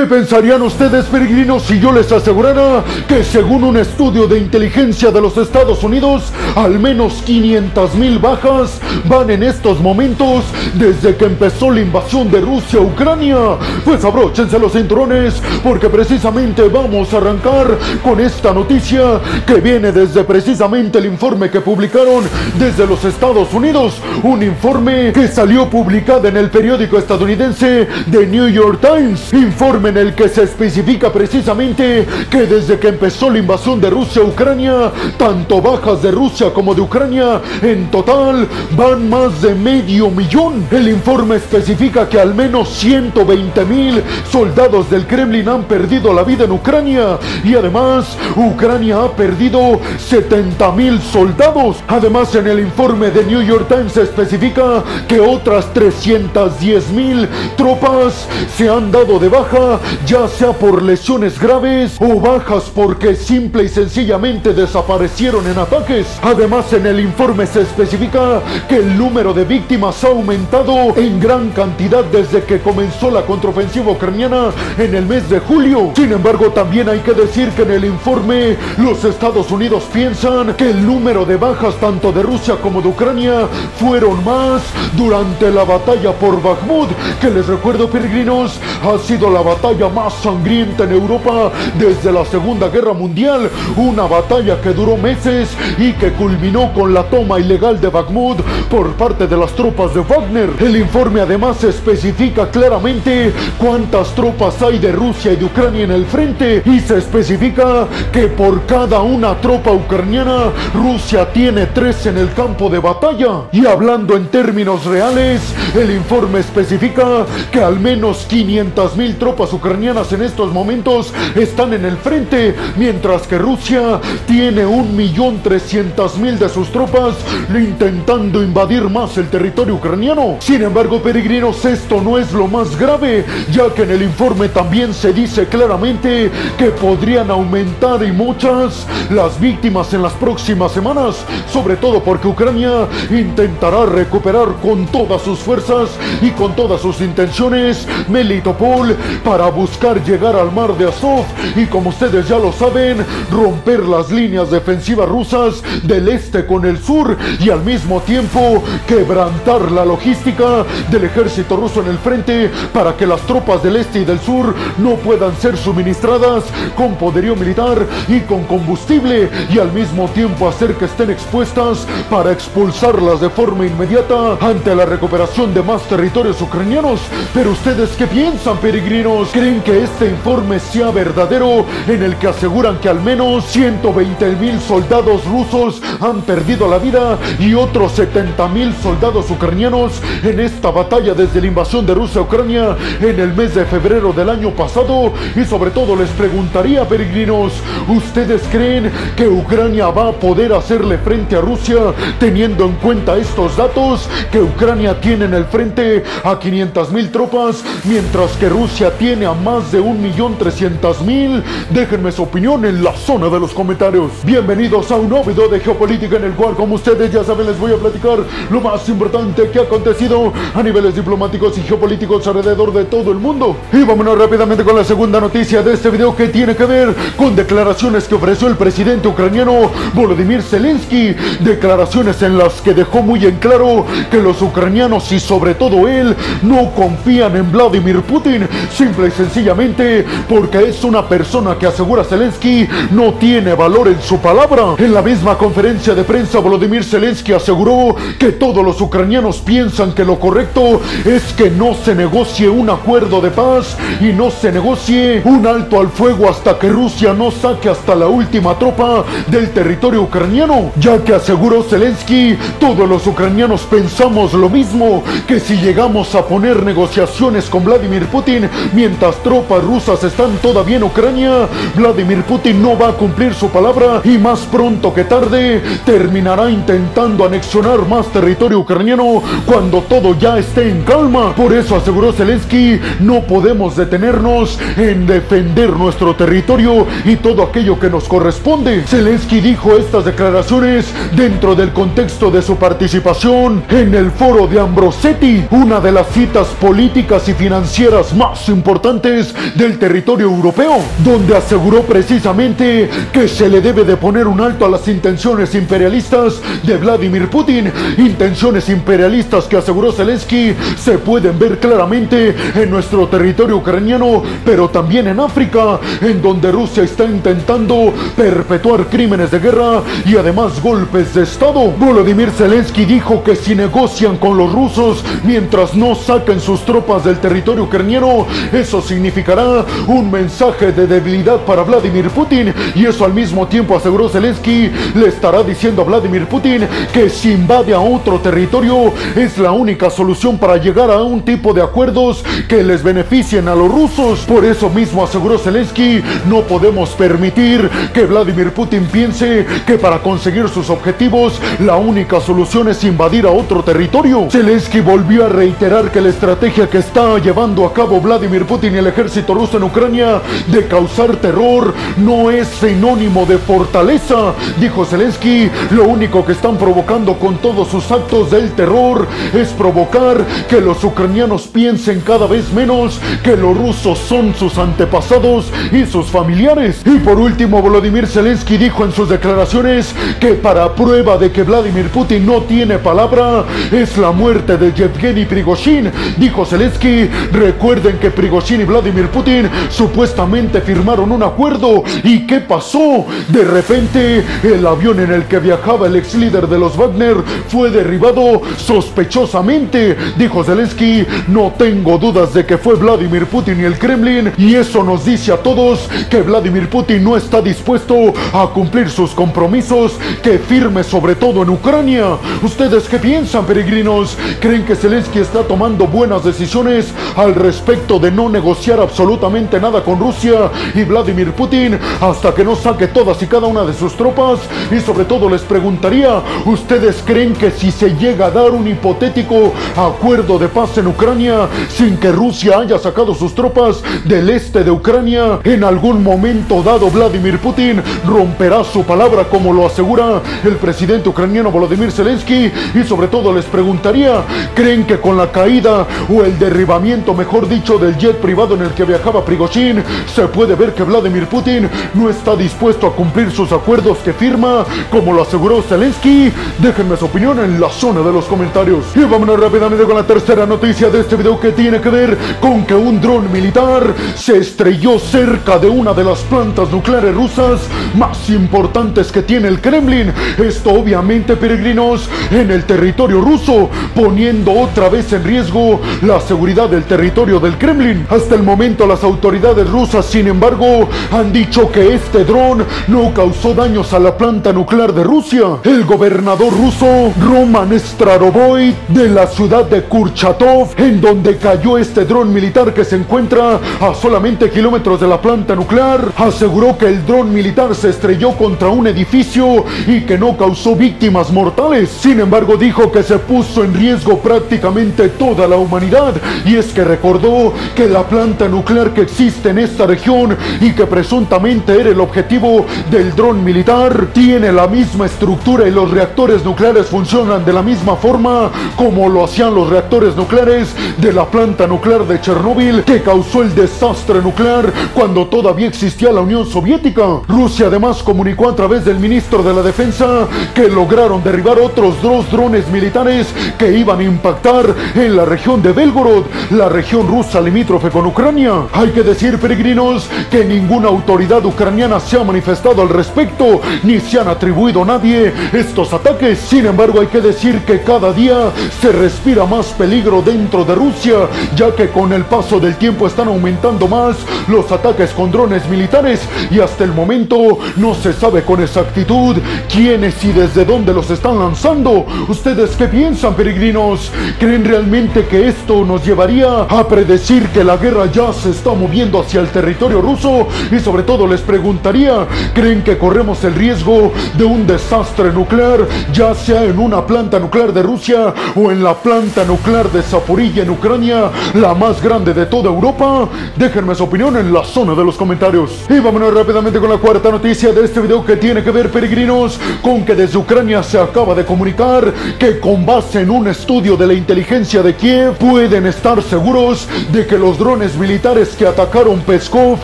¿Qué pensarían ustedes, peregrinos, si yo les asegurara que según un estudio de inteligencia de los Estados Unidos, al menos 500 mil bajas van en estos momentos desde que empezó la invasión de Rusia a Ucrania? Pues abróchense los cinturones porque precisamente vamos a arrancar con esta noticia que viene desde precisamente el informe que publicaron desde los Estados Unidos, un informe que salió publicado en el periódico estadounidense The New York Times, informe en el que se especifica precisamente que desde que empezó la invasión de Rusia a Ucrania, tanto bajas de Rusia como de Ucrania, en total van más de medio millón. El informe especifica que al menos 120 mil soldados del Kremlin han perdido la vida en Ucrania y además Ucrania ha perdido 70 mil soldados. Además en el informe de New York Times se especifica que otras 310 mil tropas se han dado de baja, ya sea por lesiones graves o bajas porque simple y sencillamente desaparecieron en ataques. Además en el informe se especifica que el número de víctimas ha aumentado en gran cantidad desde que comenzó la contraofensiva ucraniana en el mes de julio. Sin embargo, también hay que decir que en el informe los Estados Unidos piensan que el número de bajas tanto de Rusia como de Ucrania fueron más durante la batalla por Bakhmut, que les recuerdo peregrinos, ha sido la batalla más sangrienta en Europa desde la Segunda Guerra Mundial, una batalla que duró meses y que culminó con la toma ilegal de Bakhmut por parte de las tropas de Wagner. El informe además especifica claramente cuántas tropas hay de Rusia y de Ucrania en el frente y se especifica que por cada una tropa ucraniana Rusia tiene tres en el campo de batalla. Y hablando en términos reales, el informe especifica que al menos 500 mil tropas ucranianas en estos momentos están en el frente, mientras que Rusia tiene un millón trescientas mil de sus tropas intentando invadir más el territorio ucraniano. Sin embargo, peregrinos, esto no es lo más grave, ya que en el informe también se dice claramente que podrían aumentar y muchas las víctimas en las próximas semanas, sobre todo porque Ucrania intentará recuperar con todas sus fuerzas y con todas sus intenciones Melitopol para buscar llegar al mar de Azov y como ustedes ya lo saben, romper las líneas defensivas rusas del este con el sur y al mismo tiempo quebrantar la logística del ejército ruso en el frente para que las tropas del este y del sur no puedan ser suministradas con poderío militar y con combustible y al mismo tiempo hacer que estén expuestas para expulsarlas de forma inmediata ante la recuperación de más territorios ucranianos. Pero ustedes qué piensan, peregrinos? ¿Creen que este informe sea verdadero en el que aseguran que al menos 120 mil soldados rusos han perdido la vida y otros 70 mil soldados ucranianos en esta batalla desde la invasión de Rusia a Ucrania en el mes de febrero del año pasado? Y sobre todo les preguntaría, peregrinos, ¿ustedes creen que Ucrania va a poder hacerle frente a Rusia teniendo en cuenta estos datos? Que Ucrania tiene en el frente a 500 mil tropas, mientras que Rusia tiene a más de 1.300.000. Déjenme su opinión en la zona de los comentarios. Bienvenidos a un nuevo video de geopolítica en el cual, como ustedes ya saben, les voy a platicar lo más importante que ha acontecido a niveles diplomáticos y geopolíticos alrededor de todo el mundo. Y vámonos rápidamente con la segunda noticia de este video que tiene que ver con declaraciones que ofreció el presidente ucraniano Volodymyr Zelensky. Declaraciones en las que dejó muy en claro que los ucranianos y sobre todo él no confían en Vladimir Putin. Simple sencillamente porque es una persona que asegura Zelensky no tiene valor en su palabra. En la misma conferencia de prensa Volodymyr Zelensky aseguró que todos los ucranianos piensan que lo correcto es que no se negocie un acuerdo de paz y no se negocie un alto al fuego hasta que Rusia no saque hasta la última tropa del territorio ucraniano, ya que aseguró Zelensky, todos los ucranianos pensamos lo mismo, que si llegamos a poner negociaciones con Vladimir Putin mientras tropas rusas están todavía en Ucrania, Vladimir Putin no va a cumplir su palabra y más pronto que tarde terminará intentando anexionar más territorio ucraniano cuando todo ya esté en calma. Por eso aseguró Zelensky, no podemos detenernos en defender nuestro territorio y todo aquello que nos corresponde. Zelensky dijo estas declaraciones dentro del contexto de su participación en el foro de Ambrosetti, una de las citas políticas y financieras más importantes del territorio europeo, donde aseguró precisamente que se le debe de poner un alto a las intenciones imperialistas de Vladimir Putin, intenciones imperialistas que aseguró Zelensky se pueden ver claramente en nuestro territorio ucraniano, pero también en África, en donde Rusia está intentando perpetuar crímenes de guerra y además golpes de Estado. Volodymyr Zelensky dijo que si negocian con los rusos mientras no saquen sus tropas del territorio ucraniano, eso significará un mensaje de debilidad para Vladimir Putin y eso al mismo tiempo aseguró Zelensky le estará diciendo a Vladimir Putin que si invade a otro territorio es la única solución para llegar a un tipo de acuerdos que les beneficien a los rusos. Por eso mismo aseguró Zelensky, no podemos permitir que Vladimir Putin piense que para conseguir sus objetivos la única solución es invadir a otro territorio. Zelensky volvió a reiterar que la estrategia que está llevando a cabo Vladimir Putin y el ejército ruso en Ucrania de causar terror no es sinónimo de fortaleza. Dijo Zelensky, lo único que están provocando con todos sus actos del terror es provocar que los ucranianos piensen cada vez menos que los rusos son sus antepasados y sus familiares. Y por último, Volodymyr Zelensky dijo en sus declaraciones que para prueba de que Vladimir Putin no tiene palabra es la muerte de Yevgeny Prigozhin. Dijo Zelensky, recuerden que Prigozhin y Vladimir Putin supuestamente firmaron un acuerdo. ¿Y qué pasó? De repente, el avión en el que viajaba el ex líder de los Wagner fue derribado sospechosamente. Dijo Zelensky, no tengo dudas de que fue Vladimir Putin y el Kremlin. Y eso nos dice a todos que Vladimir Putin no está dispuesto a cumplir sus compromisos que firme sobre todo en Ucrania. ¿Ustedes qué piensan, peregrinos? ¿Creen que Zelensky está tomando buenas decisiones al respecto de no negociar absolutamente nada con Rusia y Vladimir Putin hasta que no saque todas y cada una de sus tropas? Y sobre todo les preguntaría, ¿ustedes creen que si se llega a dar un hipotético acuerdo de paz en Ucrania sin que Rusia haya sacado sus tropas del este de Ucrania, en algún momento dado Vladimir Putin romperá su palabra como lo asegura el presidente ucraniano Volodymyr Zelensky? Y sobre todo les preguntaría, ¿creen que con la caída o el derribamiento, mejor dicho, del jet privado en el que viajaba Prigozhin, se puede ver que Vladimir Putin no está dispuesto a cumplir sus acuerdos que firma, como lo aseguró Zelensky? Déjenme su opinión en la zona de los comentarios. Y vámonos rápidamente con la tercera noticia de este video que tiene que ver con que un dron militar se estrelló cerca de una de las plantas nucleares rusas más importantes que tiene el Kremlin. Esto obviamente, peregrinos, en el territorio ruso, poniendo otra vez en riesgo la seguridad del territorio del Kremlin. Hasta el momento las autoridades rusas, sin embargo, han dicho que este dron no causó daños a la planta nuclear de Rusia. El gobernador ruso Roman Strarovoy de la ciudad de Kurchatov, en donde cayó este dron militar que se encuentra a solamente kilómetros de la planta nuclear, aseguró que el dron militar se estrelló contra un edificio y que no causó víctimas mortales. Sin embargo, dijo que se puso en riesgo prácticamente toda la humanidad y es que recordó que la planta nuclear que existe en esta región y que presuntamente era el objetivo del dron militar tiene la misma estructura y los reactores nucleares funcionan de la misma forma como lo hacían los reactores nucleares de la planta nuclear de Chernóbil que causó el desastre nuclear cuando todavía existía la Unión Soviética. Rusia además comunicó a través del ministro de la Defensa que lograron derribar otros dos drones militares que iban a impactar en la región de Belgorod, la región rusa limítrofe con Ucrania. Hay que decir, peregrinos, que ninguna autoridad ucraniana se ha manifestado al respecto, ni se han atribuido a nadie estos ataques. Sin embargo, hay que decir que cada día se respira más peligro dentro de Rusia, ya que con el paso del tiempo están aumentando más los ataques con drones militares y hasta el momento no se sabe con exactitud quiénes y desde dónde los están lanzando. ¿Ustedes qué piensan, peregrinos? ¿Creen realmente que esto nos llevaría a predecir que la guerra ya se está moviendo hacia el territorio ruso? Y sobre todo les preguntaría, ¿creen que corremos el riesgo de un desastre nuclear, ya sea en una planta nuclear de Rusia o en la planta nuclear de Zaporilla en Ucrania, la más grande de toda Europa? Déjenme su opinión en la zona de los comentarios. Y vámonos rápidamente con la cuarta noticia de este video que tiene que ver, peregrinos, con que desde Ucrania se acaba de comunicar que con base en un estudio de la inteligencia de Kiev pueden estar seguros de que los drones militares que atacaron Peskov,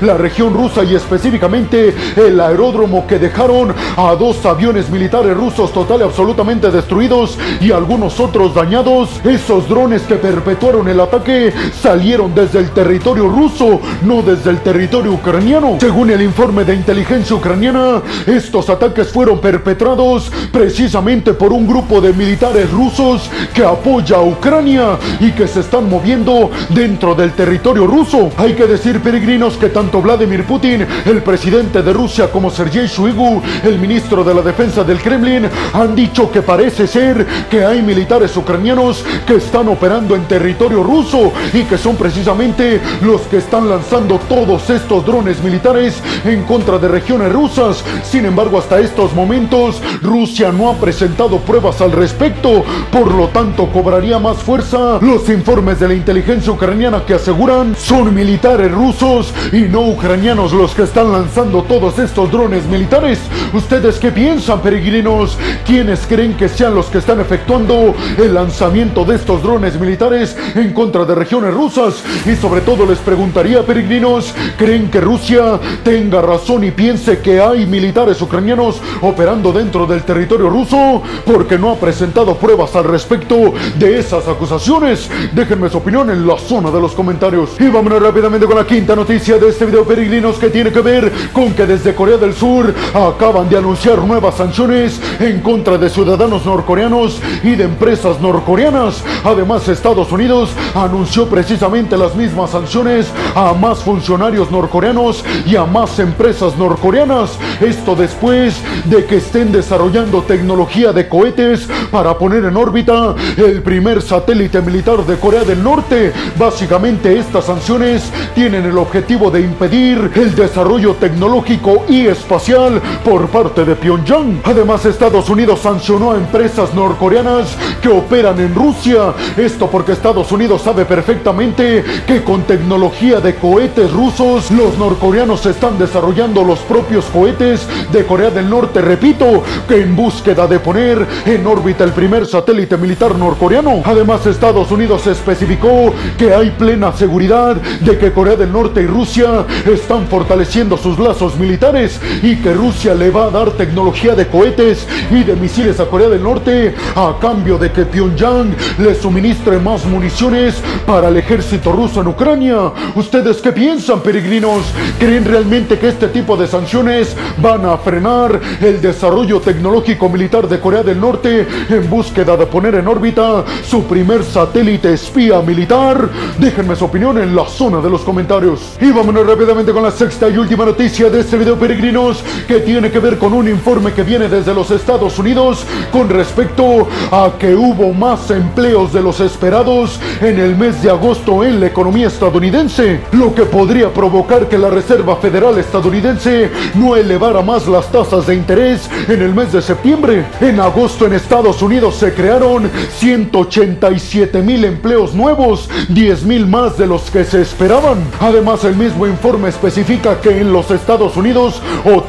la región rusa y específicamente el aeródromo que dejaron a dos aviones militares rusos total y absolutamente destruidos y algunos otros dañados. Esos drones que perpetuaron el ataque salieron desde el territorio ruso, no desde el territorio ucraniano. Según el informe de inteligencia ucraniana, estos ataques fueron perpetrados precisamente por un grupo de militares rusos que apoya a Ucrania y que se están moviendo dentro del territorio ruso. Hay que decir, peregrinos, que tanto Vladimir Putin, el presidente de Rusia, como Sergei Shoigu, el ministro de la defensa del Kremlin, han dicho que parece ser que hay militares ucranianos que están operando en territorio ruso y que son precisamente los que están lanzando todos estos drones militares en contra de regiones rusas. Sin embargo, hasta estos momentos, Rusia no ha presentado pruebas al respecto, por lo tanto cobraría más fuerza los informes de la inteligencia ucraniana que aseguran son militares rusos y no ucranianos los que están lanzando todos estos drones militares. ¿Ustedes qué piensan, peregrinos? ¿Quiénes creen que sean los que están efectuando el lanzamiento de estos drones militares en contra de regiones rusas? Y sobre todo les preguntaría, peregrinos, ¿creen que Rusia tenga razón y piense que hay militares ucranianos operando dentro del territorio ruso? Porque no ha presentado pruebas al respecto de esas acusaciones. Déjenme su opinión en la zona de los comentarios. Y vámonos rápidamente con la quinta noticia de este video, peregrinos, que tiene que ver con que desde Corea del Sur acaban de anunciar nuevas sanciones en contra de ciudadanos norcoreanos y de empresas norcoreanas. Además, Estados Unidos anunció precisamente las mismas sanciones a más funcionarios norcoreanos y a más empresas norcoreanas. Esto después de que estén desarrollando tecnología de cohetes para poner en órbita el primer satélite militar de Corea del Norte. Básicamente estas sanciones tienen el objetivo de impedir el desarrollo tecnológico y espacial por parte de Pyongyang. Además, Estados Unidos sancionó a empresas norcoreanas que operan en Rusia. Esto porque Estados Unidos sabe perfectamente que con tecnología de cohetes rusos, los norcoreanos están desarrollando los propios cohetes de Corea del Norte, repito, que en búsqueda de poner en órbita el primer satélite militar norcoreano. Además, Estados Unidos especificó que hay plena seguridad de que Corea del Norte y Rusia están fortaleciendo sus lazos militares y que Rusia le va a dar tecnología de cohetes y de misiles a Corea del Norte a cambio de que Pyongyang le suministre más municiones para el ejército ruso en Ucrania. ¿Ustedes qué piensan, peregrinos? ¿Creen realmente que este tipo de sanciones van a frenar el desarrollo tecnológico militar de Corea del Norte en búsqueda de poner en órbita su primer satélite espía militar? Déjenme su opinión en la zona de los comentarios. Y vámonos rápidamente con la sexta y última noticia de este video, peregrinos, que tiene que ver con un informe que viene desde los Estados Unidos con respecto a que hubo más empleos de los esperados en el mes de agosto en la economía estadounidense, lo que podría provocar que la Reserva Federal estadounidense no elevara más las tasas de interés en el mes de septiembre. En agosto en Estados Unidos se crearon 187 mil empleos nuevos, 10 mil más de los que se esperaban. Además, el mismo informe especifica que en los Estados Unidos,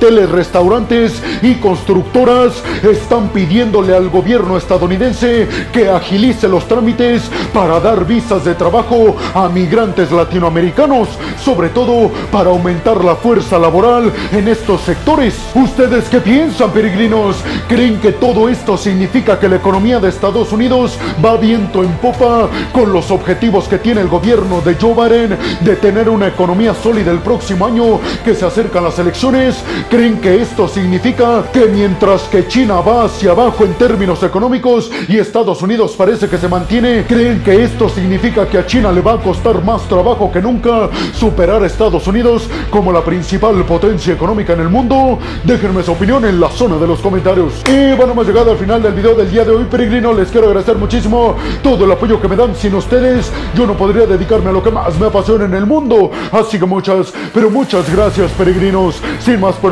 hoteles, restaurantes y constructoras están pidiéndole al gobierno estadounidense que agilice los trámites para dar visas de trabajo a migrantes latinoamericanos, sobre todo para aumentar la fuerza laboral en estos sectores. ¿Ustedes qué piensan, peregrinos? ¿Creen que todo esto significa que la economía de Estados Unidos va viento en popa con los objetivos que tiene el gobierno de Joe Biden de tener una economía sólida el próximo año que se acercan las elecciones? ¿Creen que esto significa que mientras que China va hacia abajo en términos económicos y Estados Unidos parece que se mantiene, creen que esto significa que a China le va a costar más trabajo que nunca superar a Estados Unidos como la principal potencia económica en el mundo? Déjenme su opinión en la zona de los comentarios. Y bueno, hemos llegado al final del video del día de hoy, peregrino. Les quiero agradecer muchísimo todo el apoyo que me dan. Sin ustedes, yo no podría dedicarme a lo que más me apasiona en el mundo. Así que muchas, pero muchas gracias, peregrinos. Sin más por